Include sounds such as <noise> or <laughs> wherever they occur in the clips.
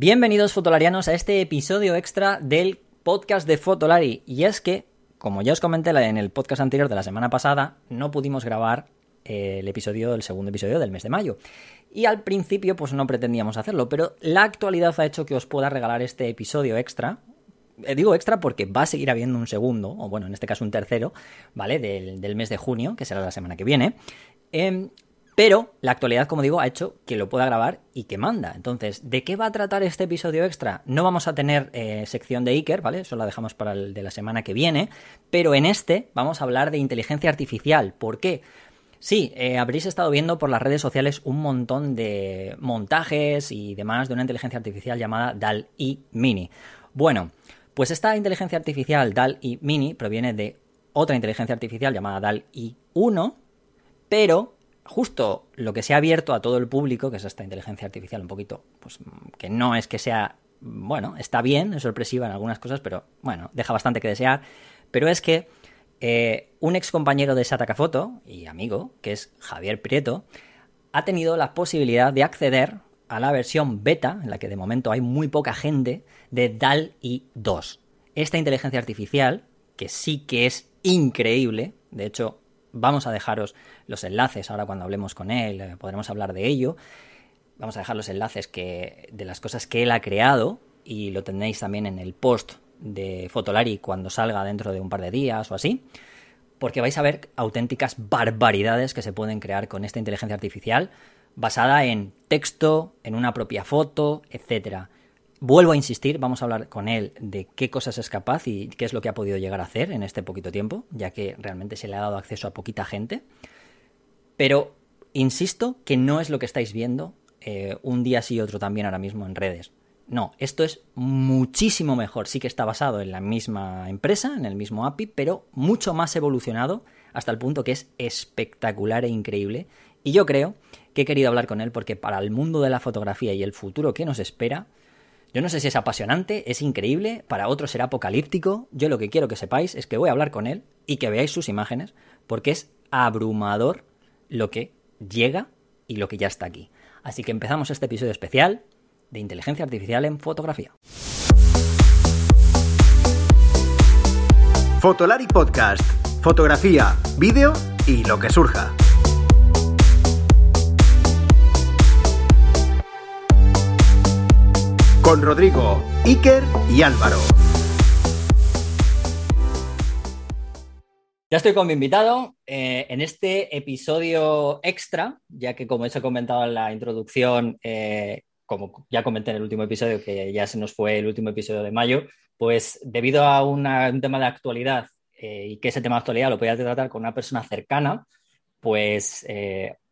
Bienvenidos fotolarianos a este episodio extra del podcast de Fotolari. Y es que, como ya os comenté en el podcast anterior de la semana pasada, no pudimos grabar eh, el episodio, el segundo episodio del mes de mayo. Y al principio, pues no pretendíamos hacerlo, pero la actualidad ha hecho que os pueda regalar este episodio extra. Eh, digo extra porque va a seguir habiendo un segundo, o bueno, en este caso un tercero, ¿vale? Del, del mes de junio, que será la semana que viene. Em, pero la actualidad, como digo, ha hecho que lo pueda grabar y que manda. Entonces, ¿de qué va a tratar este episodio extra? No vamos a tener eh, sección de Iker, ¿vale? Eso la dejamos para el de la semana que viene. Pero en este vamos a hablar de inteligencia artificial. ¿Por qué? Sí, eh, habréis estado viendo por las redes sociales un montón de montajes y demás de una inteligencia artificial llamada DAL-E Mini. Bueno, pues esta inteligencia artificial DAL-E Mini proviene de otra inteligencia artificial llamada DAL-E 1, pero justo lo que se ha abierto a todo el público, que es esta inteligencia artificial un poquito, pues que no es que sea, bueno, está bien, es sorpresiva en algunas cosas, pero bueno, deja bastante que desear, pero es que eh, un ex compañero de Satakafoto y amigo, que es Javier Prieto, ha tenido la posibilidad de acceder a la versión beta, en la que de momento hay muy poca gente, de DAL-I 2. Esta inteligencia artificial, que sí que es increíble, de hecho Vamos a dejaros los enlaces ahora cuando hablemos con él, eh, podremos hablar de ello. Vamos a dejar los enlaces que, de las cosas que él ha creado y lo tendréis también en el post de Fotolari cuando salga dentro de un par de días o así, porque vais a ver auténticas barbaridades que se pueden crear con esta inteligencia artificial basada en texto, en una propia foto, etcétera. Vuelvo a insistir, vamos a hablar con él de qué cosas es capaz y qué es lo que ha podido llegar a hacer en este poquito tiempo, ya que realmente se le ha dado acceso a poquita gente. Pero insisto que no es lo que estáis viendo eh, un día sí y otro también ahora mismo en redes. No, esto es muchísimo mejor. Sí que está basado en la misma empresa, en el mismo API, pero mucho más evolucionado hasta el punto que es espectacular e increíble. Y yo creo que he querido hablar con él porque para el mundo de la fotografía y el futuro que nos espera, yo no sé si es apasionante, es increíble, para otros será apocalíptico. Yo lo que quiero que sepáis es que voy a hablar con él y que veáis sus imágenes, porque es abrumador lo que llega y lo que ya está aquí. Así que empezamos este episodio especial de inteligencia artificial en fotografía. Fotolari Podcast, fotografía, vídeo y lo que surja. Con Rodrigo, Iker y Álvaro. Ya estoy con mi invitado eh, en este episodio extra, ya que como os he comentado en la introducción, eh, como ya comenté en el último episodio, que ya se nos fue el último episodio de mayo, pues debido a un tema de actualidad eh, y que ese tema de actualidad lo podía tratar con una persona cercana, pues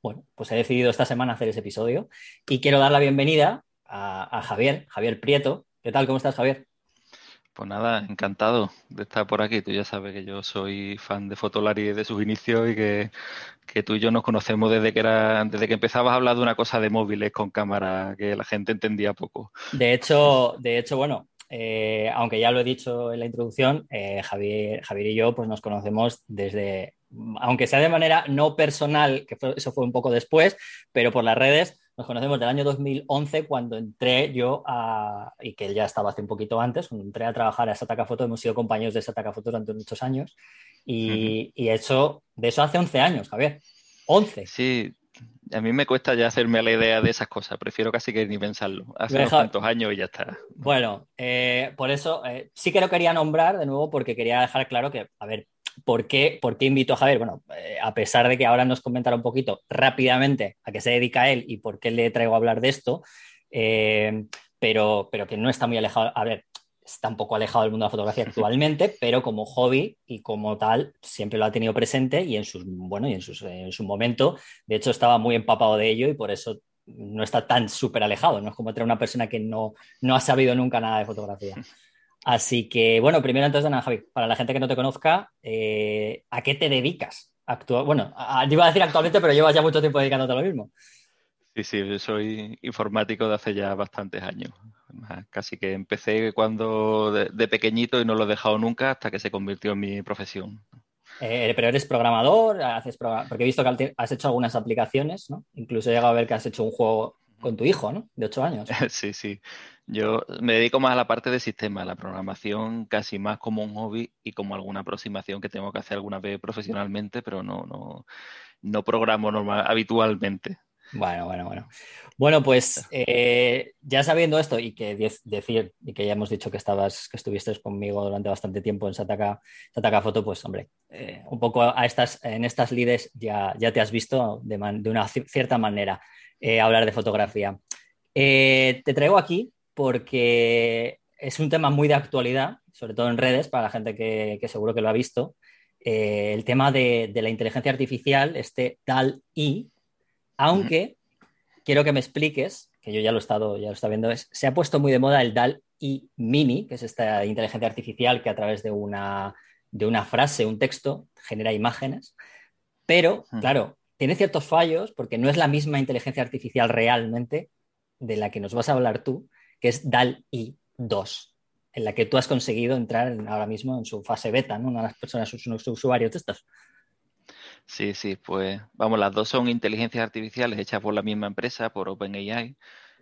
bueno, pues he decidido esta semana hacer ese episodio y quiero dar la bienvenida a, Javier, Javier Prieto. ¿Qué tal? ¿Cómo estás, Javier? Pues nada, encantado de estar por aquí. Tú ya sabes que yo soy fan de Fotolari desde sus inicios y que, tú y yo nos conocemos desde que era, desde que empezabas a hablar de una cosa de móviles con cámara que la gente entendía poco. De hecho, de hecho, bueno, eh, aunque ya lo he dicho en la introducción, eh, Javier, Javier y yo pues nos conocemos desde, aunque sea de manera no personal, que eso fue un poco después, pero por las redes nos conocemos del año 2011 cuando entré yo a, y que ya estaba hace un poquito antes, cuando entré a trabajar a Sataka Foto, hemos sido compañeros de Sataka Foto durante muchos años y, eso, de eso hace 11 años, Javier. 11. Sí, a mí me cuesta ya hacerme la idea de esas cosas, prefiero casi que ni pensarlo. Hace unos cuantos años y ya está. Bueno, eh, por eso eh, sí que lo quería nombrar de nuevo porque quería dejar claro que, a ver, ¿Por qué, ¿Por qué invito a Javier? Bueno, eh, a pesar de que ahora nos comentara un poquito rápidamente a qué se dedica él y por qué le traigo a hablar de esto, eh, pero, pero que no está muy alejado, a ver, está un poco alejado del mundo de la fotografía <laughs> actualmente, pero como hobby y como tal siempre lo ha tenido presente y en sus, bueno, y en, en su momento, de hecho estaba muy empapado de ello y por eso no está tan súper alejado, no es como tener una persona que no, no ha sabido nunca nada de fotografía. <laughs> Así que, bueno, primero antes de nada, Javi, para la gente que no te conozca, eh, ¿a qué te dedicas? bueno, yo iba a decir actualmente, pero llevas ya mucho tiempo dedicándote a lo mismo. Sí, sí, yo soy informático de hace ya bastantes años. Casi que empecé cuando de, pequeñito y no lo he dejado nunca hasta que se convirtió en mi profesión. Eh, pero eres programador, haces porque he visto que has hecho algunas aplicaciones, ¿no? Incluso he llegado a ver que has hecho un juego con tu hijo, ¿no? De ocho años. <laughs> Sí, sí. Yo me dedico más a la parte de sistema, la programación casi más como un hobby y como alguna aproximación que tengo que hacer alguna vez profesionalmente, pero no, no, no programo normal, habitualmente. Bueno, bueno, bueno. Bueno, pues eh, ya sabiendo esto y que decir y que ya hemos dicho que estabas, que estuviste conmigo durante bastante tiempo en Sataka, Sataka Foto, pues hombre, eh, un poco a estas, en estas lides ya, ya te has visto de, una cierta manera eh, hablar de fotografía. te traigo aquí porque es un tema muy de actualidad, sobre todo en redes, para la gente que, seguro que lo ha visto. el tema de, de, la inteligencia artificial, este DAL-I, aunque quiero que me expliques, que yo ya lo he estado, ya lo está viendo, es, se ha puesto muy de moda el DAL y Mini, que es esta inteligencia artificial que a través de una, de una frase, un texto, genera imágenes. Pero, claro, tiene ciertos fallos porque no es la misma inteligencia artificial realmente de la que nos vas a hablar tú, que es DAL i 2, en la que tú has conseguido entrar ahora mismo en su fase beta, ¿no? Una de las personas, unos usuarios de estos. Sí, sí, pues vamos, las dos son inteligencias artificiales hechas por la misma empresa, por OpenAI,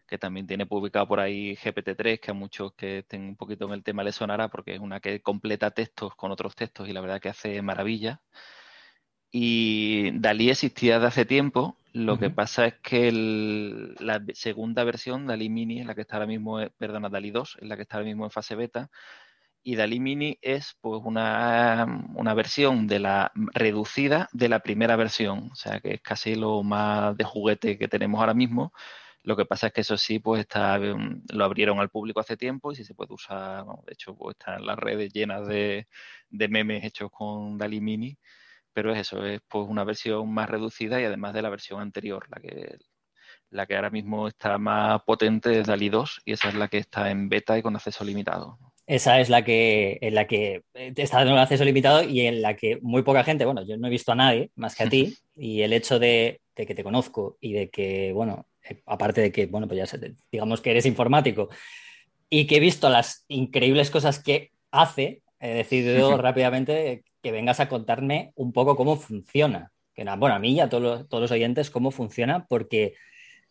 que también tiene publicado por ahí GPT-3, que a muchos que estén un poquito en el tema les sonará, porque es una que completa textos con otros textos y la verdad que hace maravilla. Y Dalí existía de hace tiempo, lo que pasa es que la segunda versión, Dalí Mini, es la que está ahora mismo, perdona, Dalí 2, es la que está ahora mismo en fase beta, y Dalí Mini es pues una, versión de la reducida de la primera versión, o sea que es casi lo más de juguete que tenemos ahora mismo. Lo que pasa es que eso sí, pues está, mm, lo abrieron al público hace tiempo y sí se puede usar, de hecho, pues están las redes llenas de, memes hechos con Dalí Mini, pero es eso, es pues una versión más reducida y además de la versión anterior, la que, la que ahora mismo está más potente es Dalí 2 y esa es la que está en beta y con acceso limitado. Esa es la que, en la que eh, está un acceso limitado y en la que muy poca gente, bueno, yo no he visto a nadie más que a ti, <laughs> y el hecho de, que te conozco y de que, bueno, eh, aparte de que, bueno, pues ya digamos que eres informático y que he visto las increíbles cosas que hace, he <laughs> decidido rápidamente que vengas a contarme un poco cómo funciona. Que, bueno, a mí y a todos todos los oyentes cómo funciona, porque,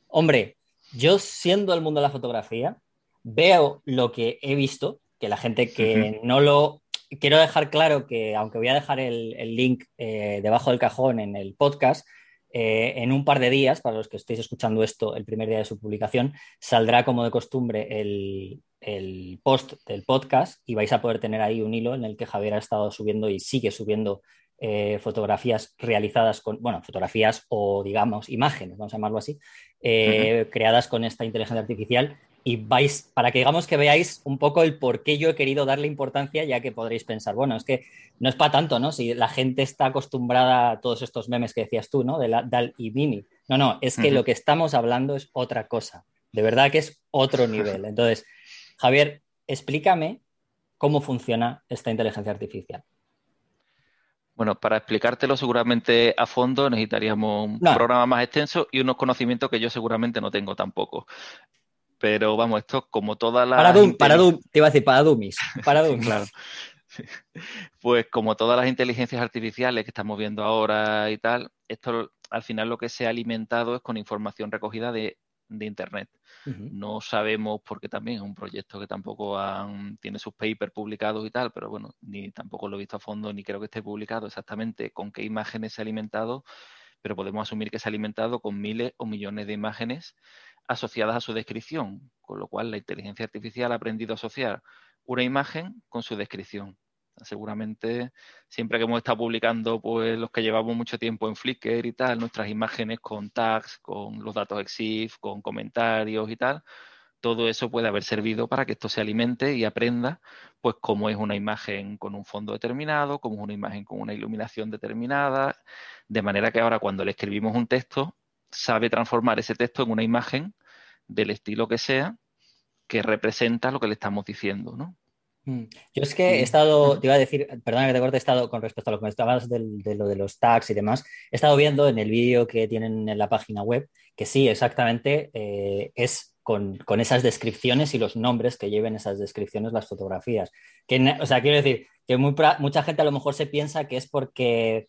hombre, yo siendo el mundo de la fotografía, veo lo que he visto que la gente que no lo... Quiero dejar claro que, aunque voy a dejar el, link eh, debajo del cajón en el podcast, eh, en un par de días, para los que estéis escuchando esto el primer día de su publicación, saldrá como de costumbre el, el, post del podcast y vais a poder tener ahí un hilo en el que Javier ha estado subiendo y sigue subiendo eh, fotografías realizadas con, bueno, fotografías o digamos imágenes, vamos a llamarlo así, creadas con esta inteligencia artificial y vais, para que digamos que veáis un poco el por qué yo he querido darle importancia, ya que podréis pensar, bueno, es que no es para tanto, ¿no? Si la gente está acostumbrada a todos estos memes que decías tú, ¿no? De la, Dal y Mini. No, no, es que lo que estamos hablando es otra cosa. De verdad que es otro nivel. <laughs> Entonces, Javier, explícame cómo funciona esta inteligencia artificial. Bueno, para explicártelo seguramente a fondo necesitaríamos un programa más extenso y unos conocimientos que yo seguramente no tengo tampoco. Pero vamos, esto como todas las... Para para te iba a decir, para Dummies. <laughs> Para claro. Pues como todas las inteligencias artificiales que estamos viendo ahora y tal, esto al final lo que se ha alimentado es con información recogida de, Internet. No sabemos, porque también es un proyecto que tampoco tiene sus papers publicados y tal, pero bueno, ni tampoco lo he visto a fondo, ni creo que esté publicado exactamente con qué imágenes se ha alimentado, pero podemos asumir que se ha alimentado con miles o millones de imágenes asociadas a su descripción, con lo cual la inteligencia artificial ha aprendido a asociar una imagen con su descripción. Seguramente siempre que hemos estado publicando, pues los que llevamos mucho tiempo en Flickr y tal, nuestras imágenes con tags, con los datos EXIF, con comentarios y tal, todo eso puede haber servido para que esto se alimente y aprenda, pues cómo es una imagen con un fondo determinado, cómo es una imagen con una iluminación determinada, de manera que ahora cuando le escribimos un texto, sabe transformar ese texto en una imagen del estilo que sea que representa lo que le estamos diciendo, ¿no? Mm. Yo es que he estado, te iba a decir, perdona que te corte, he estado con respecto a lo que me estabas de lo de los tags y demás, he estado viendo en el vídeo que tienen en la página web que sí, exactamente, eh, es con, esas descripciones y los nombres que lleven esas descripciones las fotografías. Que, o sea, quiero decir que mucha gente a lo mejor se piensa que es porque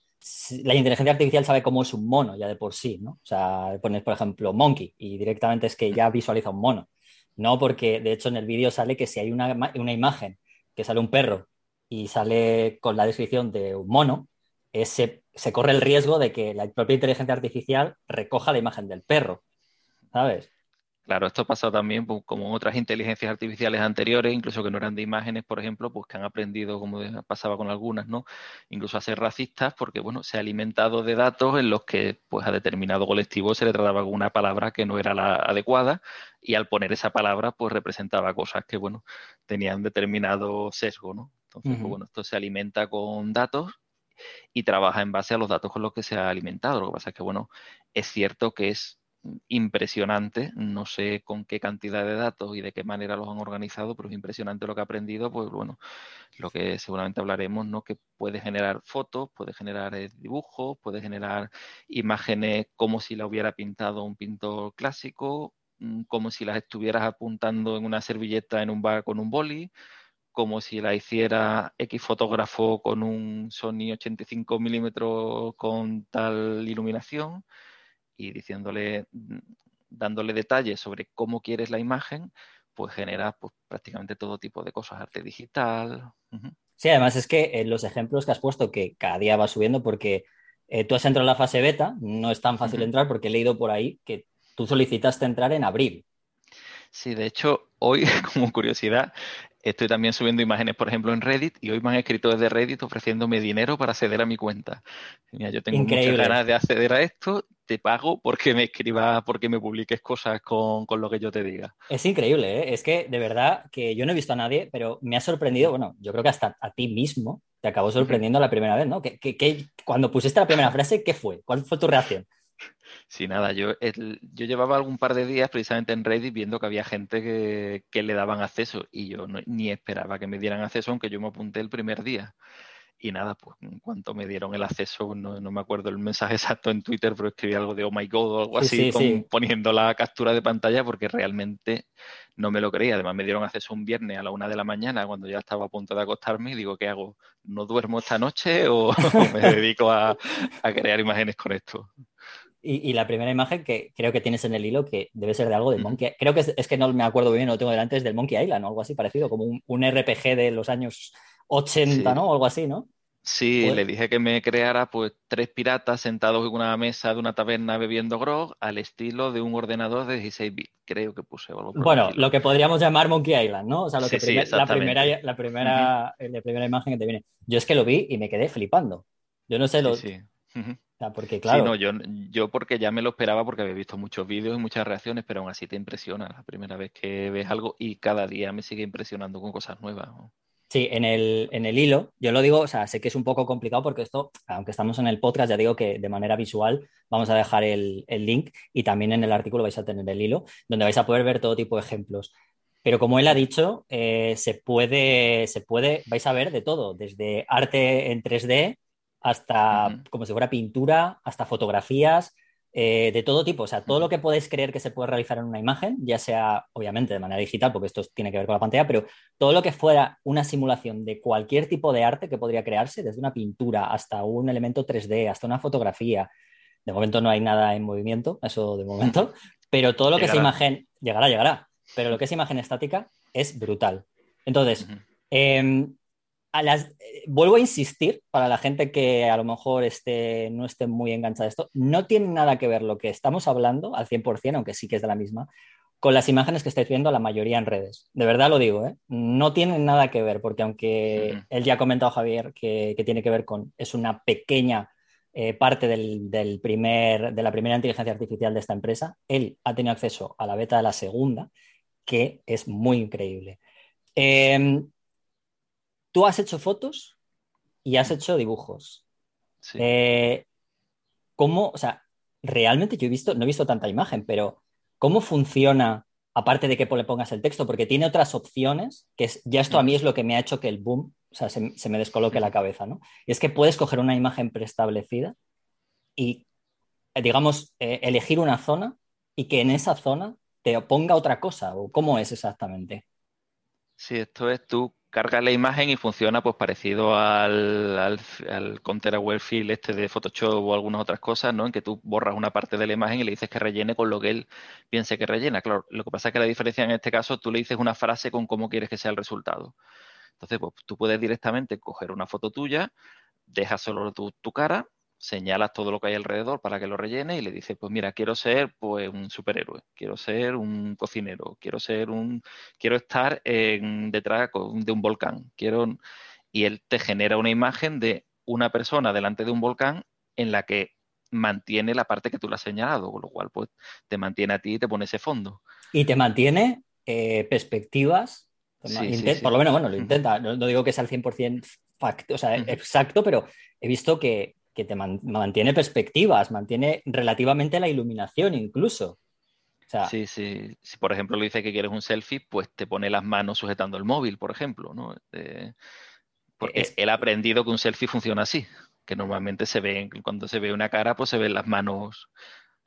la inteligencia artificial sabe cómo es un mono ya de por sí, ¿no? O sea, pones, por ejemplo, monkey y directamente es que ya visualiza un mono. No, porque de hecho en el vídeo sale que si hay una, una imagen que sale un perro y sale con la descripción de un mono, se, se corre el riesgo de que la propia inteligencia artificial recoja la imagen del perro, ¿sabes? Claro, esto ha pasado también pues, como otras inteligencias artificiales anteriores, incluso que no eran de imágenes, por ejemplo, pues que han aprendido, como pasaba con algunas, ¿no? Incluso a ser racistas, porque bueno, se ha alimentado de datos en los que pues a determinado colectivo se le trataba con una palabra que no era la adecuada, y al poner esa palabra, pues representaba cosas que bueno, tenían determinado sesgo, ¿no? Entonces, pues, bueno, esto se alimenta con datos y trabaja en base a los datos con los que se ha alimentado. Lo que pasa es que, bueno, es cierto que es impresionante, no sé con qué cantidad de datos y de qué manera los han organizado, pero es impresionante lo que ha aprendido, pues bueno, lo que seguramente hablaremos, ¿no? Que puede generar fotos, puede generar eh, dibujos, puede generar imágenes como si la hubiera pintado un pintor clásico, mm, como si las estuvieras apuntando en una servilleta en un bar con un boli, como si la hiciera X fotógrafo con un Sony 85 milímetros con tal iluminación y diciéndole, mm, dándole detalles sobre cómo quieres la imagen, pues genera pues, prácticamente todo tipo de cosas, arte digital. Sí, además es que eh, los ejemplos que has puesto, que cada día va subiendo, porque eh, tú has entrado en la fase beta, no es tan fácil entrar porque he leído por ahí que tú solicitaste entrar en abril. Sí, de hecho, hoy, <laughs> como curiosidad, Estoy también subiendo imágenes, por ejemplo, en Reddit y hoy me han escrito desde Reddit ofreciéndome dinero para acceder a mi cuenta. Mira, yo tengo muchas ganas de acceder a esto, te pago porque me escribas, porque me publiques cosas con, lo que yo te diga. Es increíble, ¿eh? es que de verdad que yo no he visto a nadie, pero me ha sorprendido, bueno, yo creo que hasta a ti mismo te acabó sorprendiendo la primera vez, ¿no? Que, cuando pusiste la primera frase, ¿qué fue? ¿Cuál fue tu reacción? Sí, nada, yo, yo llevaba algún par de días precisamente en Reddit viendo que había gente que, le daban acceso y yo ni esperaba que me dieran acceso, aunque yo me apunté el primer día. Y nada, pues en cuanto me dieron el acceso, no, me acuerdo el mensaje <laughs> exacto en Twitter, pero escribí algo de oh my god o algo así, poniendo la captura de pantalla porque realmente no me lo creía. Además, me dieron acceso un viernes a la una de la mañana cuando ya estaba a punto de acostarme y digo, ¿qué hago? ¿No duermo esta noche o, me <laughs> dedico a crear imágenes con esto? Y, la primera imagen que creo que tienes en el hilo, que debe ser de algo de Monkey Creo que es, que no me acuerdo bien, no lo tengo delante, es del Monkey Island o algo así parecido, como un, RPG de los años 80, ¿no? O algo así, ¿no? Sí, pues le dije que me creara pues tres piratas sentados en una mesa de una taberna bebiendo grog al estilo de un ordenador de 16 bits, creo que puse algo Bueno, lo que podríamos llamar Monkey Island, ¿no? O sea, lo que la, primera, la, primera, la primera imagen que te viene. Yo es que lo vi y me quedé flipando. Yo no sé, lo, porque claro. Sí, no, yo, yo porque ya me lo esperaba porque había visto muchos vídeos y muchas reacciones, pero aún así te impresiona la primera vez que ves algo y cada día me sigue impresionando con cosas nuevas. Sí, en el, en el hilo, yo lo digo, o sea, sé que es un poco complicado porque esto, aunque estamos en el podcast, ya digo que de manera visual vamos a dejar el, link y también en el artículo vais a tener el hilo, donde vais a poder ver todo tipo de ejemplos. Pero como él ha dicho, eh, se, puede, se puede, vais a ver de todo, desde arte en 3D hasta como si fuera pintura, hasta fotografías, eh, de todo tipo. O sea, todo lo que podéis creer que se puede realizar en una imagen, ya sea obviamente de manera digital, porque esto tiene que ver con la pantalla, pero todo lo que fuera una simulación de cualquier tipo de arte que podría crearse, desde una pintura hasta un elemento 3D, hasta una fotografía. De momento no hay nada en movimiento, eso de momento, <laughs> pero todo lo que es imagen, llegará, llegará, pero lo que es imagen estática es brutal. Entonces, eh, vuelvo a insistir, para la gente que a lo mejor esté, no esté muy enganchada a esto, no tiene nada que ver lo que estamos hablando al 100%, aunque sí que es de la misma, con las imágenes que estáis viendo la mayoría en redes. De verdad lo digo, ¿eh? no tienen nada que ver, porque aunque él ya ha comentado, Javier, que, tiene que ver con, es una pequeña eh, parte del, primer, de la primera inteligencia artificial de esta empresa, él ha tenido acceso a la beta de la segunda, que es muy increíble. Em, tú has hecho fotos y has hecho dibujos. Eh, ¿Cómo, o sea, realmente yo he visto, no he visto tanta imagen, pero ¿cómo funciona, aparte de que le pongas el texto? Porque tiene otras opciones, que es, ya esto a mí es lo que me ha hecho que el boom, o sea, se, me descoloque la cabeza, ¿no? Y es que puedes coger una imagen preestablecida y, digamos, eh, elegir una zona y que en esa zona te ponga otra cosa, o cómo es exactamente. Sí, esto es tú cargas la imagen y funciona pues parecido al, al, al Counter este de Photoshop o algunas otras cosas, ¿no? En que tú borras una parte de la imagen y le dices que rellene con lo que él piense que rellena. Claro, lo que pasa es que la diferencia en este caso, tú le dices una frase con cómo quieres que sea el resultado. Entonces, pues tú puedes directamente coger una foto tuya, dejas solo tu, tu cara, señalas todo lo que hay alrededor para que lo rellene y le dices, pues mira, quiero ser pues un superhéroe, quiero ser un cocinero, quiero ser un, quiero estar en, detrás de un volcán, quiero y él te genera una imagen de una persona delante de un volcán en la que mantiene la parte que tú le has señalado, con lo cual pues te mantiene a ti y te pone ese fondo. Y te mantiene eh, perspectivas, Sí, sí, sí. por lo menos, bueno, lo intenta, no, no digo que sea al 100% fact, o sea, exacto, pero he visto que, que te man- mantiene perspectivas, mantiene relativamente la iluminación incluso. O sea, Sí, sí. Si por ejemplo le dice que quieres un selfie, pues te pone las manos sujetando el móvil, por ejemplo, ¿no? Eh, porque Es- él ha aprendido que un selfie funciona así, que normalmente se ve, cuando se ve una cara, pues se ven las manos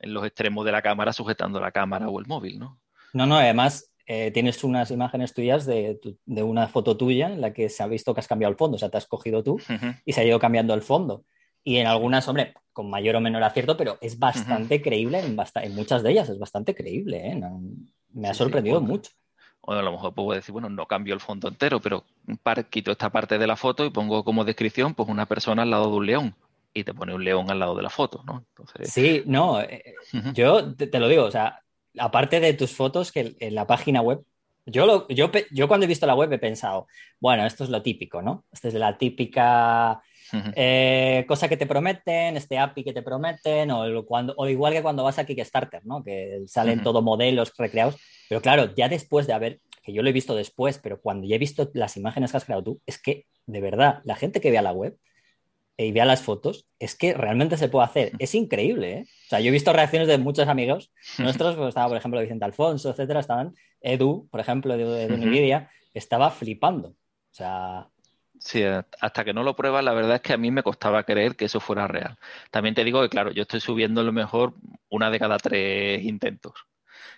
en los extremos de la cámara sujetando la cámara o el móvil, ¿no? no, no, además eh, tienes unas imágenes tuyas de, una foto tuya en la que se ha visto que has cambiado el fondo, o sea, te has cogido tú y se ha ido cambiando el fondo. Y en algunas, hombre, con mayor o menor acierto, pero es bastante creíble en, basta- en muchas de ellas, es bastante creíble, ¿eh? No- me ha Sí, sí, sorprendido bueno. mucho. O a lo mejor puedo decir, bueno, no cambio el fondo entero, pero par- quito esta parte de la foto y pongo como descripción, pues una persona al lado de un león. Y te pone un león al lado de la foto, ¿no? Entonces, Sí, no, eh, ujú. yo te, te lo digo, o sea, aparte de tus fotos que en la página web, yo, lo, yo, yo cuando he visto la web he pensado, bueno, esto es lo típico, ¿no? Esta es la típica Eh, cosa que te prometen, este API que te prometen, o, cuando, o igual que cuando vas a Kickstarter, ¿no? Que salen Ujú. todo modelos recreados, pero claro, ya después de haber, que yo lo he visto después, pero cuando ya he visto las imágenes que has creado tú, es que, de verdad, la gente que vea la web y vea las fotos, es que realmente se puede hacer. Es increíble, ¿eh? O sea, yo he visto reacciones de muchos amigos nuestros, pues estaba, por ejemplo, Vicente Alfonso, etcétera, estaban, Edu, por ejemplo, de. Nvidia, estaba flipando. O sea, Sí, a- hasta que no lo pruebas, la verdad es que a mí me costaba creer que eso fuera real. También te digo que, claro, yo estoy subiendo a lo mejor una de cada tres intentos,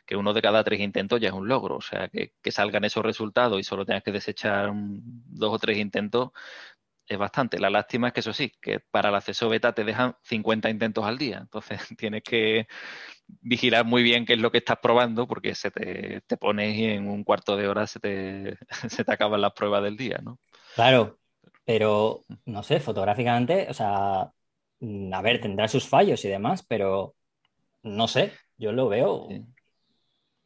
que uno de cada tres intentos ya es un logro, o sea, que, que salgan esos resultados y solo tengas que desechar dos o tres intentos es bastante. La lástima es que eso sí, que para el acceso beta te dejan 50 intentos al día, entonces <laughs> tienes que vigilar muy bien qué es lo que estás probando porque se te, te pones y en un cuarto de hora se te, <laughs> se te acaban las pruebas del día, ¿no? claro, pero no sé, fotográficamente, o sea, mm, a ver, tendrá sus fallos y demás, pero no sé, yo lo veo. Sí.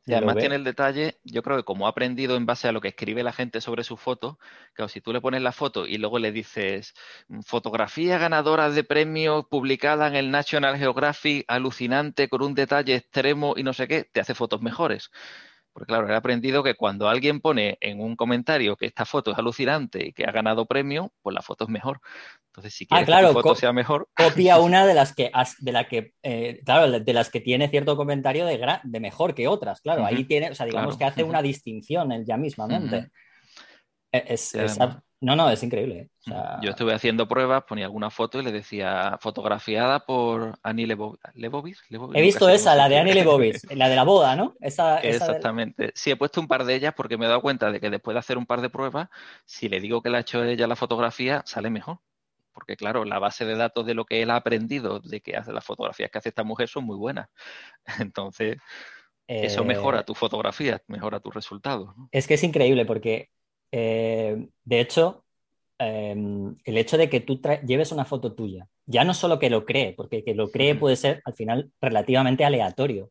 Y además tiene el detalle, yo creo que como ha aprendido en base a lo que escribe la gente sobre su foto, claro, si tú le pones la foto y luego le dices "Mm, fotografía ganadora de premios publicada en el National Geographic, alucinante, con un detalle extremo y no sé qué, te hace fotos mejores. Porque claro, he aprendido que cuando alguien pone en un comentario que esta foto es alucinante y que ha ganado premio, pues la foto es mejor. Entonces, si Ah, quieres claro, que tu foto sea mejor, Copia <laughs> una de las que, de la que eh, claro, de las que tiene cierto comentario de, de mejor que otras, claro, ahí tiene, o sea, digamos claro, que hace una distinción él ya mismamente. Es, es ab- no, no, es increíble. ¿eh? O sea, Yo estuve haciendo pruebas, ponía alguna foto y le decía fotografiada por Annie Lebo- Lebovitz. Lebovitz, He visto esa, la de Annie escribe. Leibovitz, <laughs> la de la boda, ¿no? Esa, esa del- Exactamente. Sí, he puesto un par de ellas porque me he dado cuenta de que después de hacer un par de pruebas, si le digo que la ha hecho ella la fotografía, sale mejor. Porque claro, la base de datos de lo que él ha aprendido de que hace las fotografías que hace esta mujer son muy buenas. <laughs> Entonces, eso eh, mejora tu fotografía, mejora tus resultados. ¿no? Es que es increíble porque, eh, de hecho, eh, el hecho de que tú lleves una foto tuya, ya no solo que lo cree, porque que lo cree puede ser al final relativamente aleatorio,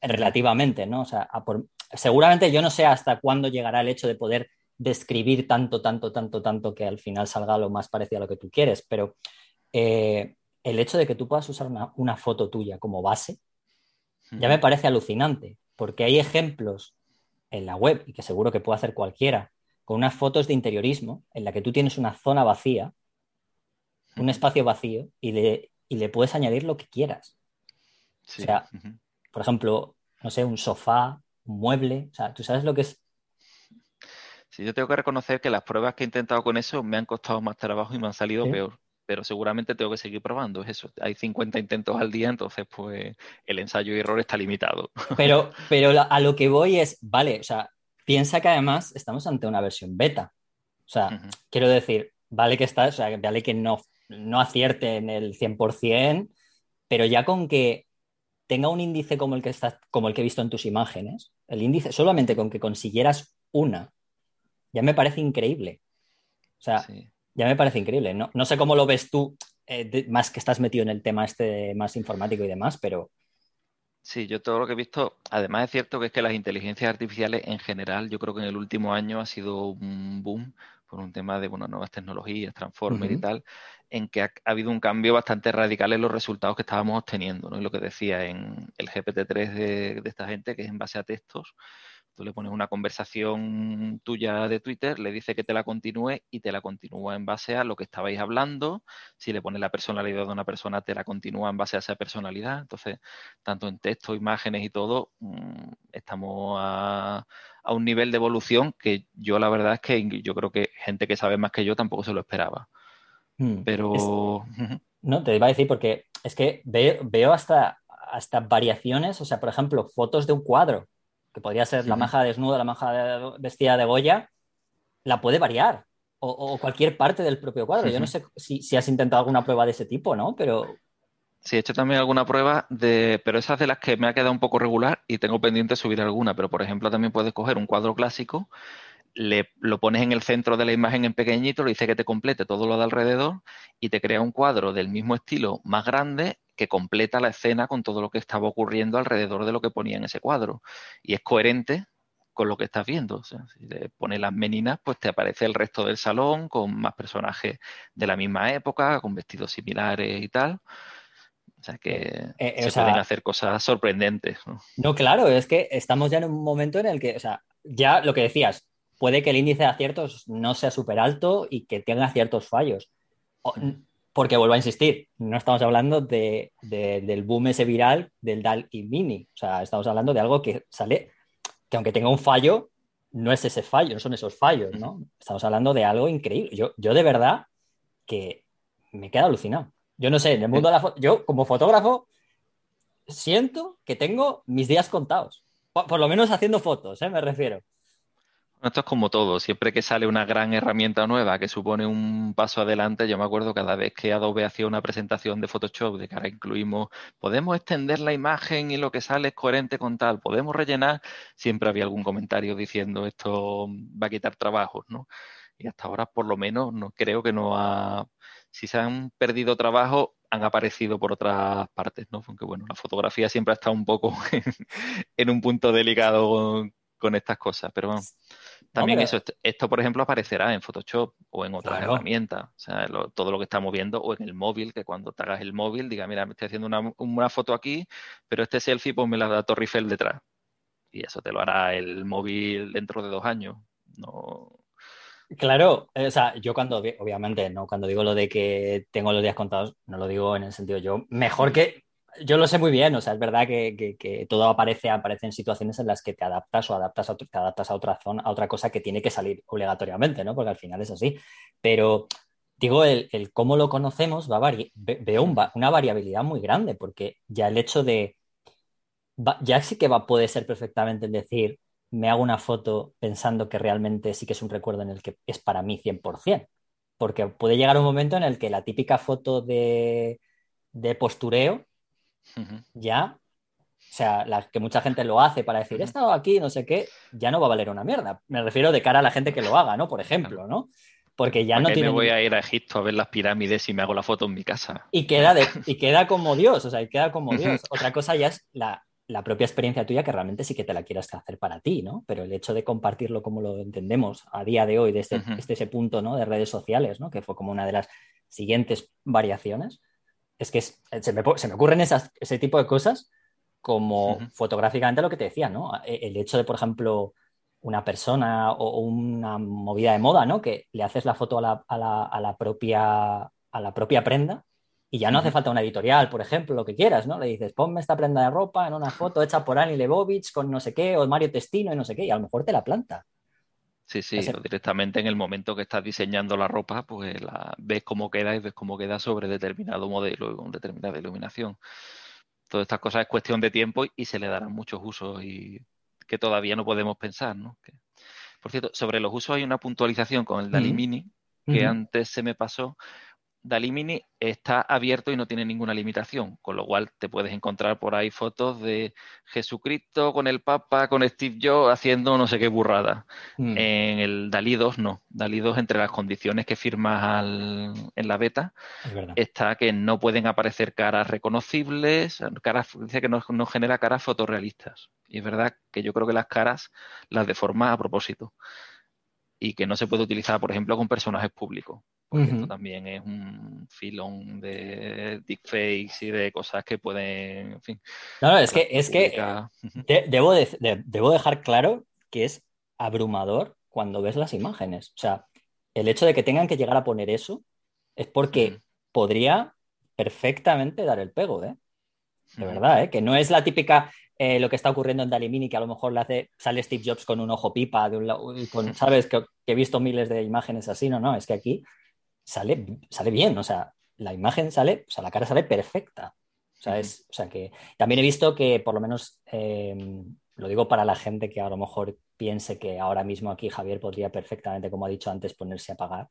relativamente, ¿no? O sea, por- seguramente yo no sé hasta cuándo llegará el hecho de poder describir tanto, tanto, tanto, tanto que al final salga lo más parecido a lo que tú quieres, pero eh, el hecho de que tú puedas usar una, una foto tuya como base, ya me parece alucinante, porque hay ejemplos en la web, y que seguro que puede hacer cualquiera, con unas fotos de interiorismo en la que tú tienes una zona vacía, un espacio vacío, y le, y le puedes añadir lo que quieras. Sí. o sea. Por ejemplo, no sé, un sofá, un mueble, o sea, tú sabes lo que es. Sí, yo tengo que reconocer que las pruebas que he intentado con eso me han costado más trabajo y me han salido ¿Sí? peor. Pero seguramente tengo que seguir probando. Es eso. Hay 50 intentos al día, entonces pues el ensayo y error está limitado. Pero, pero a lo que voy es, vale, o sea, piensa que además estamos ante una versión beta. O sea, quiero decir, vale que está, o sea, vale que no, no acierte en el 100%, pero ya con que tenga un índice como el que está, como el que he visto en tus imágenes, el índice, solamente con que consiguieras una, ya me parece increíble. O sea, ya me parece increíble. No, no, sé cómo lo ves tú, eh, más que estás metido en el tema este más informático y demás, pero. Sí, yo todo lo que he visto, además es cierto que es que las inteligencias artificiales en general, yo creo que en el último año ha sido un boom por un tema de bueno, nuevas tecnologías, Transformer y tal, en que ha, habido un cambio bastante radical en los resultados que estábamos obteniendo, ¿no? Y lo que decía en el GPT-3 de, de, esta gente, que es en base a textos, Tú le pones una conversación tuya de Twitter, le dice que te la continúe y te la continúa en base a lo que estabais hablando. Si le pones la personalidad de una persona, te la continúa en base a esa personalidad. Entonces, tanto en texto, imágenes y todo, mm, estamos a, un nivel de evolución que yo la verdad es que yo creo que gente que sabe más que yo tampoco se lo esperaba. Hmm. Pero... No, te iba a decir porque es que veo, veo hasta, hasta variaciones, o sea, por ejemplo, fotos de un cuadro que podría ser la maja desnuda, la maja vestida de Goya, la puede variar. O, cualquier parte del propio cuadro. Yo no sé si, has intentado alguna prueba de ese tipo, ¿no? Pero. Sí, he hecho también alguna prueba de. Pero esas de las que me ha quedado un poco regular y tengo pendiente subir alguna. Pero, por ejemplo, también puedes coger un cuadro clásico, le, lo pones en el centro de la imagen en pequeñito, le dice que te complete todo lo de alrededor y te crea un cuadro del mismo estilo más grande que completa la escena con todo lo que estaba ocurriendo alrededor de lo que ponía en ese cuadro. Y es coherente con lo que estás viendo. si le pones las meninas, pues te aparece el resto del salón con más personajes de la misma época, con vestidos similares y tal. O sea que eh, eh, se pueden hacer cosas sorprendentes. ¿no? claro, es que estamos ya en un momento en el que, o sea, ya lo que decías, puede que el índice de aciertos no sea súper alto y que tenga ciertos fallos. Porque vuelvo a insistir, no estamos hablando de, del boom ese viral del DAL y Mini. O sea, estamos hablando de algo que sale, que aunque tenga un fallo, no es ese fallo, no son esos fallos, ¿no? Estamos hablando de algo increíble. Yo, yo de verdad que me quedo alucinado. Yo no sé, en el mundo de la foto, yo como fotógrafo siento que tengo mis días contados. Por, lo menos haciendo fotos, ¿eh? me refiero. Esto es como todo, siempre que sale una gran herramienta nueva que supone un paso adelante, yo me acuerdo cada vez que Adobe hacía una presentación de Photoshop de que ahora incluimos, podemos extender la imagen y lo que sale es coherente con tal, podemos rellenar, siempre había algún comentario diciendo esto va a quitar trabajos, ¿no? Y hasta ahora por lo menos no creo que no ha, si se han perdido trabajo, han aparecido por otras partes, ¿no? Aunque bueno, la fotografía siempre ha estado un poco <laughs> en, un punto delicado con, estas cosas, pero bueno. También eso, esto por ejemplo aparecerá en Photoshop o en otras herramientas, o sea, todo lo que estamos viendo o en el móvil, que cuando te hagas el móvil diga, mira, me estoy haciendo una, foto aquí, pero este selfie pues me la da Torre Eiffel detrás. Y eso te lo hará el móvil dentro de dos años. No... Claro, o sea, yo cuando, obviamente, no, cuando digo lo de que tengo los días contados, no lo digo en el sentido yo, mejor que, yo lo sé muy bien, o sea, es verdad que, todo aparece, aparece en situaciones en las que te adaptas o adaptas a, te adaptas a otra zona, a otra cosa que tiene que salir obligatoriamente, ¿no? Porque al final es así. Pero digo, el, cómo lo conocemos va a veo una variabilidad muy grande, porque ya el hecho de, ya sí que va, puede ser perfectamente decir, me hago una foto pensando que realmente sí que es un recuerdo en el que es para mí 100%, porque puede llegar un momento en el que la típica foto de, de postureo ya, o sea, la, que mucha gente lo hace para decir, he estado aquí, no sé qué, ya no va a valer una mierda. Me refiero de cara a la gente que lo haga, ¿no? Por ejemplo, ¿no? Porque ya no tiene. me voy a ir a Egipto a ver las pirámides y me hago la foto en mi casa. Y queda, de, <laughs> y queda como Dios, o sea, y queda como Dios. Otra cosa ya es la, propia experiencia tuya que realmente sí que te la quieras hacer para ti, ¿no? Pero el hecho de compartirlo como lo entendemos a día de hoy, desde, ese punto, ¿no? De redes sociales, ¿no? Que fue como una de las siguientes variaciones, es que se, me, ocurren ese tipo de cosas como fotográficamente lo que te decía, ¿no? E, el hecho de, por ejemplo, una persona o una movida de moda, ¿no? Que le haces la foto a la, propia, a la propia prenda y ya no hace falta una editorial, por ejemplo, lo que quieras, ¿no? Le dices, ponme esta prenda de ropa en una foto hecha por Annie Lebovich con no sé qué, o Mario Testino y no sé qué, y a lo mejor te la planta. Sí, sí, directamente en el momento que estás diseñando la ropa, pues la, ves cómo queda y ves cómo queda sobre determinado modelo y con determinada iluminación. Todas estas cosas es cuestión de tiempo y se le darán muchos usos y que todavía no podemos pensar, ¿no? Por cierto, sobre los usos hay una puntualización con el DALI Mini que antes se me pasó. DALI Mini está abierto y no tiene ninguna limitación, con lo cual te puedes encontrar por ahí fotos de Jesucristo con el Papa, con Steve Jobs haciendo no sé qué burrada. Mm. En el DALI 2 no. DALI 2 entre las condiciones que firmas en la beta está que no pueden aparecer caras reconocibles, caras, dice que no, no genera caras fotorrealistas. Y es verdad que yo creo que las caras las deforma a propósito y que no se puede utilizar, por ejemplo, con personajes públicos. Porque esto también es un filón de deepfakes y de cosas que pueden, en fin. No, es que, es que debo, debo dejar claro que es abrumador cuando ves las imágenes. O sea, el hecho de que tengan que llegar a poner eso es porque podría perfectamente dar el pego, ¿eh? De verdad, ¿eh? Que no es la típica eh, lo que está ocurriendo en Dalimini, que a lo mejor le hace, sale Steve Jobs con un ojo pipa, de un lado, con, ¿sabes? Que, he visto miles de imágenes así, no, no, es que aquí sale, sale bien, o sea, la imagen sale, o sea, la cara sale perfecta. O sea, es, o sea que también he visto que por lo menos, em, lo digo para la gente que a lo mejor piense que ahora mismo aquí Javier podría perfectamente, como ha dicho antes, ponerse a pagar.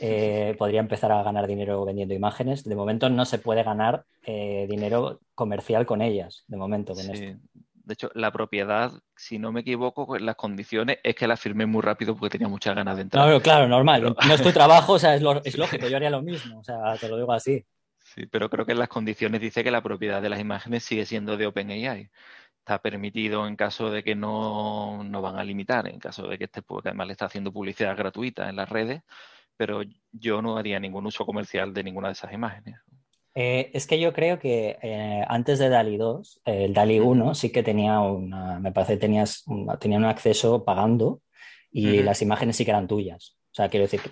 Eh, podría empezar a ganar dinero vendiendo imágenes. De momento no se puede ganar eh, dinero comercial con ellas, de momento. Con esto. De hecho, la propiedad, si no me equivoco, las condiciones es que la firmé muy rápido porque tenía muchas ganas de entrar. Claro, claro, normal. No es tu <laughs> trabajo, o sea, es, lógico, yo haría lo mismo, o sea, te lo digo así. Sí, pero creo que en las condiciones dice que la propiedad de las imágenes sigue siendo de OpenAI está permitido en caso de que no, no, van a limitar, en caso de que este, porque además le está haciendo publicidad gratuita en las redes, pero yo no haría ningún uso comercial de ninguna de esas imágenes. Eh, es que yo creo que eh, antes de DALI 2, el DALI 1 sí que tenía una, me parece que tenías, un acceso pagando y las imágenes sí que eran tuyas. O sea, quiero decir que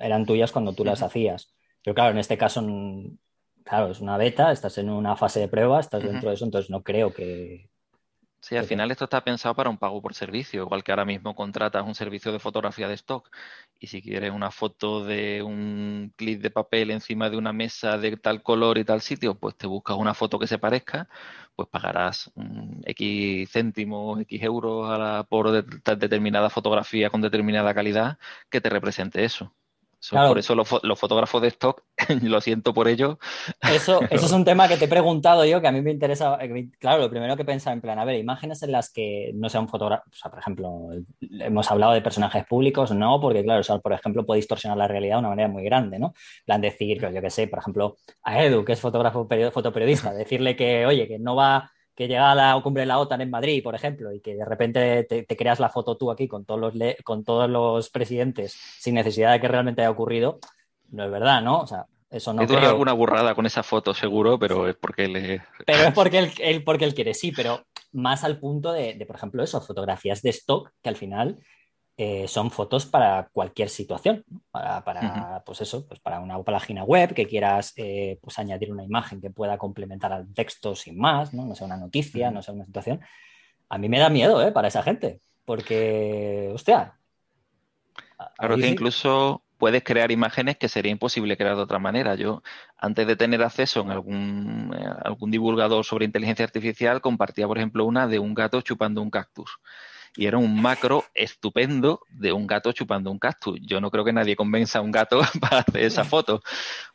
eran tuyas cuando tú las hacías. Pero claro, en este caso, claro, es una beta, estás en una fase de prueba, estás dentro de eso, entonces no creo que, Sí, al final esto está pensado para un pago por servicio, igual que ahora mismo contratas un servicio de fotografía de stock y si quieres una foto de un clip de papel encima de una mesa de tal color y tal sitio, pues te buscas una foto que se parezca, pues pagarás X céntimos, X euros por determinada fotografía con determinada calidad que te represente eso. Por eso los, fotógrafos de stock, <laughs> lo siento por ello. Eso, <laughs> eso es un tema que te he preguntado yo, que a mí me interesa. Eh, claro, lo primero que pensaba en plan, a ver, imágenes en las que no sean fotógrafos, o sea, por ejemplo, hemos hablado de personajes públicos, no, porque claro, por ejemplo, puede distorsionar la realidad de una manera muy grande, ¿no? plan decir, yo qué sé, por ejemplo, a Edu, que es fotógrafo, fotoperiodista, decirle que, oye, que no va que llega a la cumbre de la OTAN en Madrid, por ejemplo, y que de repente te, creas la foto tú aquí con todos, los con todos los presidentes sin necesidad de que realmente haya ocurrido, no es verdad, ¿no? O sea, eso no creo. alguna burrada con esa foto, seguro, pero es porque él... Pero es porque él, porque él quiere, sí, pero más al punto de, de, por ejemplo, eso, fotografías de stock, que al final eh, son fotos para cualquier situación, para, pues eso, pues para una página web que quieras eh, pues añadir una imagen que pueda complementar al texto sin más, ¿no? no sea una noticia, no sea una situación. A mí me da miedo ¿eh? para esa gente, porque, hostia. Claro que incluso puedes crear imágenes que sería imposible crear de otra manera. Yo, antes de tener acceso en algún, eh, algún divulgador sobre inteligencia artificial, compartía, por ejemplo, una de un gato chupando un cactus y era un macro estupendo de un gato chupando un cactus. Yo no creo que nadie convenza a un gato <laughs> para hacer esa foto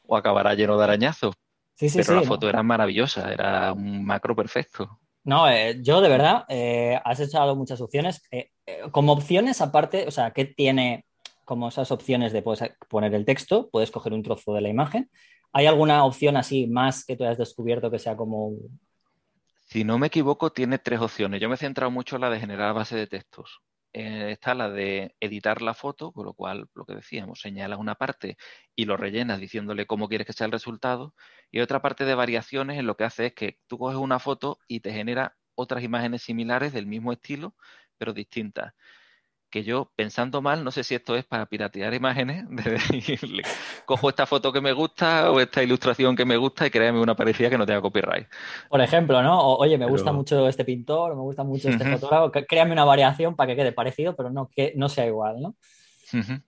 o acabará lleno de arañazos. Sí, sí, Pero la foto era maravillosa, era un macro perfecto. No, eh, yo de verdad, eh, has echado muchas opciones. Eh, como opciones, aparte, o sea, ¿qué tiene como esas opciones de puedes poner el texto, puedes coger un trozo de la imagen? ¿Hay alguna opción así más que tú hayas descubierto que sea como si no me equivoco, tiene tres opciones. Yo me he centrado mucho en la de generar base de textos. Eh, está la de editar la foto, con lo cual, lo que decíamos, señalas una parte y lo rellenas diciéndole cómo quieres que sea el resultado. Y otra parte de variaciones en lo que hace es que tú coges una foto y te genera otras imágenes similares del mismo estilo, pero distintas que yo, pensando mal, no sé si esto es para piratear imágenes, <laughs> de decirle, cojo esta foto que me gusta o esta ilustración que me gusta y créame una parecida que no tenga copyright. Por ejemplo, ¿no? oye, me gusta mucho este pintor, me gusta mucho este fotógrafo, créame una variación para que quede parecido, pero no que no sea igual, ¿no?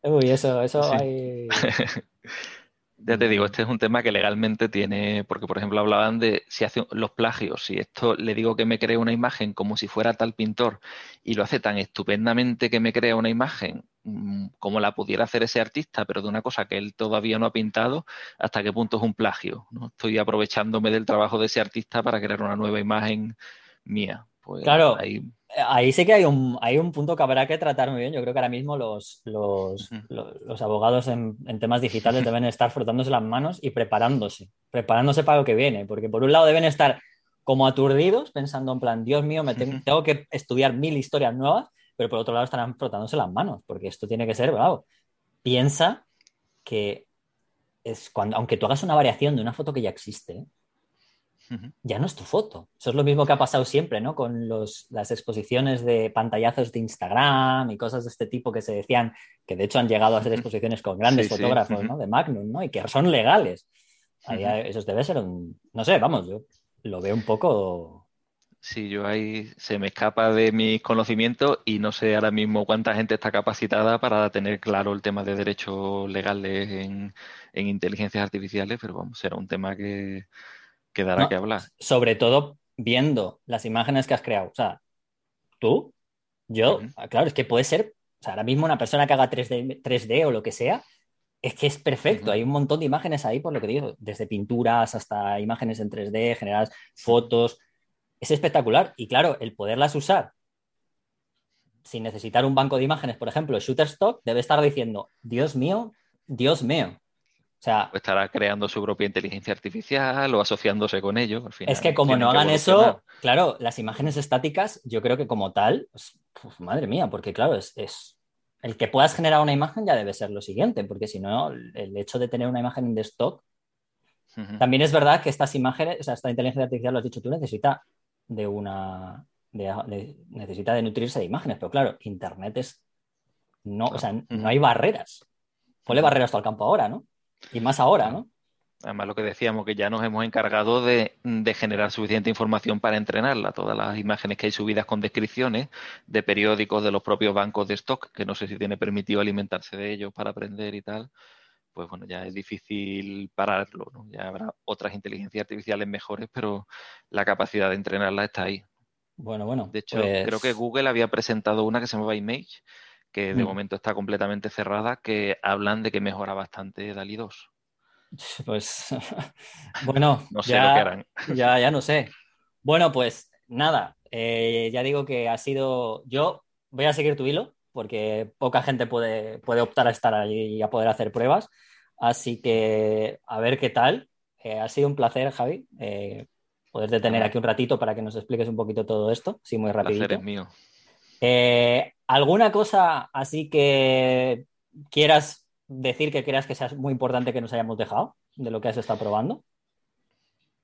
Uy, eso, eso hay... <laughs> Ya te digo, este es un tema que legalmente tiene, porque por ejemplo hablaban de si hace los plagios, si esto le digo que me cree una imagen como si fuera tal pintor y lo hace tan estupendamente que me crea una imagen mm, como la pudiera hacer ese artista, pero de una cosa que él todavía no ha pintado, hasta qué punto es un plagio. ¿no? Estoy aprovechándome del trabajo de ese artista para crear una nueva imagen mía. Pues claro, ahí ahí sí que hay un, hay un punto que habrá que tratar muy bien. Yo creo que ahora mismo los, los, los, abogados en, temas digitales deben estar frotándose las manos y preparándose, preparándose para lo que viene, porque por un lado deben estar como aturdidos, pensando en plan, Dios mío, me tengo que estudiar mil historias nuevas, pero por otro lado estarán frotándose las manos, porque esto tiene que ser, bravo. Piensa que es cuando, aunque tú hagas una variación de una foto que ya existe, ya no es tu foto. Eso es lo mismo que ha pasado siempre, ¿no? Con las exposiciones de pantallazos de Instagram y cosas de este tipo que se decían, que de hecho han llegado a ser exposiciones con grandes fotógrafos, ¿no? De Magnum, ¿no? Y que son legales. eso debe ser un... No sé, vamos, yo lo veo un poco... Sí, yo ahí se me escapa de mis conocimientos y no sé ahora mismo cuánta gente está capacitada para tener claro el tema de derechos legales en, en inteligencias artificiales, pero vamos, será un tema que, quedará que hablar. Sobre todo viendo las imágenes que has creado. O sea, tú, yo, claro, es que puede ser, o sea, ahora mismo una persona que haga 3D, 3D o lo que sea, es que es perfecto. Hay un montón de imágenes ahí, por lo que digo, desde pinturas hasta imágenes en 3D, generadas fotos. Es espectacular. Y claro, el poderlas usar sin necesitar un banco de imágenes, por ejemplo, Shutterstock, debe estar diciendo, Dios mío, Dios mío, sea, estará creando su propia inteligencia artificial o asociándose con ellos. es que como no hagan eso, claro, las imágenes estáticas, yo creo que como tal, pues, madre mía, porque claro, es, el que puedas generar una imagen ya debe ser lo siguiente, porque si no, el hecho de tener una imagen en stock, también es verdad que estas imágenes, o sea, esta inteligencia artificial, lo has dicho tú, necesita de una, necesita de nutrirse de imágenes, pero claro, Internet es, no, o sea, no hay barreras. Ponle barreras al campo ahora, ¿no? Y más ahora, ¿no? Además, lo que decíamos, que ya nos hemos encargado de, generar suficiente información para entrenarla. Todas las imágenes que hay subidas con descripciones de periódicos de los propios bancos de stock, que no sé si tiene permitido alimentarse de ellos para aprender y tal, pues bueno, ya es difícil pararlo. ¿no? Ya habrá otras inteligencias artificiales mejores, pero la capacidad de entrenarla está ahí. Bueno, bueno. De hecho, creo que pues Google había presentado una que se llama Image, que de mm. momento está completamente cerrada, que hablan de que mejora bastante DALI 2. <laughs> Pues <laughs> bueno, no sé ya, lo que <laughs> Ya, ya no sé. Bueno, pues nada, eh, ya digo que ha sido. Yo voy a seguir tu hilo, porque poca gente puede, puede optar a estar allí y a poder hacer pruebas. Así que a ver qué tal. Eh, ha sido un placer, Javi, eh, poderte tener aquí un ratito para que nos expliques un poquito todo esto, sí, muy rápido. placer es mío. Eh, ¿Alguna cosa así que quieras decir que creas que sea muy importante que nos hayamos dejado de lo que has estado probando?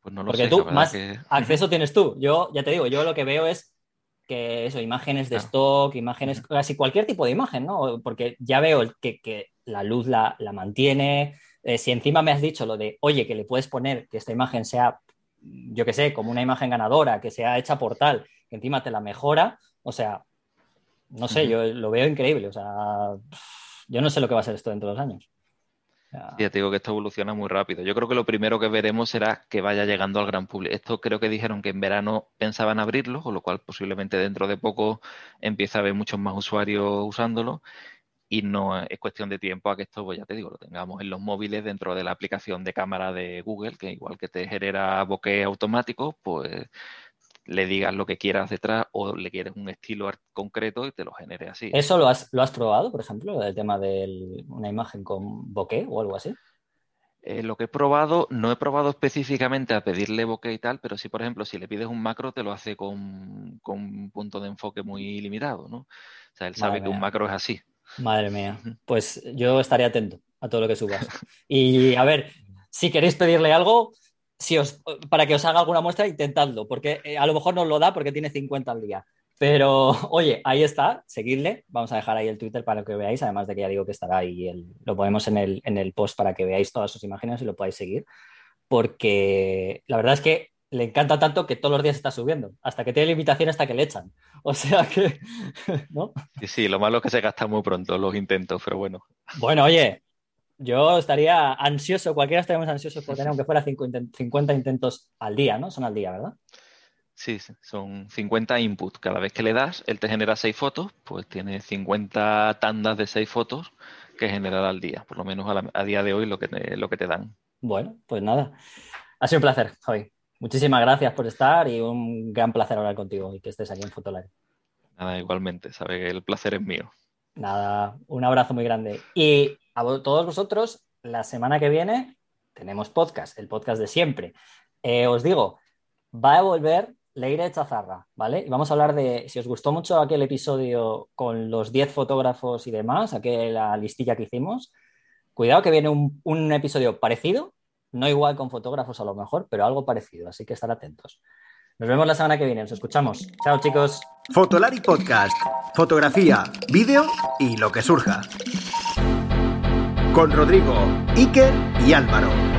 Pues no lo Porque tú más acceso tienes tú. Yo ya te digo, yo lo que veo es que eso, imágenes de stock, imágenes, casi cualquier tipo de imagen, ¿no? Porque ya veo que, la luz la, mantiene. Eh, si encima me has dicho lo de, oye, que le puedes poner que esta imagen sea, yo qué sé, como una imagen ganadora, que sea hecha por tal, que encima te la mejora, o sea, no sé, yo lo veo increíble. O sea, yo no sé lo que va a ser esto dentro de dos años. Ya te digo que esto evoluciona muy rápido. Yo creo que lo primero que veremos será que vaya llegando al gran público. Esto creo que dijeron que en verano pensaban abrirlo, con lo cual posiblemente dentro de poco empieza a haber muchos más usuarios usándolo. Y no es cuestión de tiempo a que esto, pues ya te digo, lo tengamos en los móviles dentro de la aplicación de cámara de Google, que igual que te genera bokeh automático, pues le digas lo que quieras detrás o le quieres un estilo concreto y te lo genere así. ¿Eso lo has, lo has probado, por ejemplo, el tema de una imagen con bokeh o algo así? Eh, lo que he probado, no he probado específicamente a pedirle bokeh y tal, pero sí, por ejemplo, si le pides un macro, te lo hace con, un punto de enfoque muy limitado, ¿no? O sea, él sabe que un macro es así. Madre mía. Pues yo estaré atento a todo lo que subas. Y a ver, si queréis pedirle algo, si os, para que os haga alguna muestra, intentadlo, porque eh, a lo mejor no lo da porque tiene 50 al día. Pero, <laughs> oye, ahí está, seguidle. Vamos a dejar ahí el Twitter para que veáis, además de que ya digo que estará ahí, lo ponemos en el, en el post para que veáis todas sus imágenes y lo podáis seguir. Porque la verdad es que le encanta tanto que todos los días está subiendo, hasta que tiene limitación hasta que le echan. <laughs> O sea que, <laughs> ¿no? Sí, sí, lo malo es que se gasta muy pronto los intentos, pero bueno. Bueno, oye, Yo estaría ansioso, cualquiera estaríamos ansiosos por tener, aunque fuera 50 intentos al día, ¿no? Son al día, ¿verdad? Sí, son 50 inputs. Cada vez que le das, él te genera 6 fotos, pues tiene 50 tandas de 6 fotos que generar al día, por lo menos a, día de hoy lo que, te, lo que te dan. Bueno, pues nada. Ha sido un placer, Javi. Muchísimas gracias por estar y un gran placer hablar contigo y que estés aquí en Fotolari. Nada, igualmente, sabe que el placer es mío. Nada, un abrazo muy grande. Y a todos vosotros, la semana que viene tenemos podcast, el podcast de siempre. Eh, os digo, va a volver Leire Chazarra, ¿vale? Y vamos a hablar de, si os gustó mucho aquel episodio con los 10 fotógrafos y demás, aquella listilla que hicimos, cuidado que viene un, un episodio parecido, no igual con fotógrafos a lo mejor, pero algo parecido, así que estar atentos. Nos vemos la semana que viene, nos escuchamos. Chao chicos. Fotolari Podcast. Fotografía, vídeo y lo que surja. Con Rodrigo, Iker y Álvaro.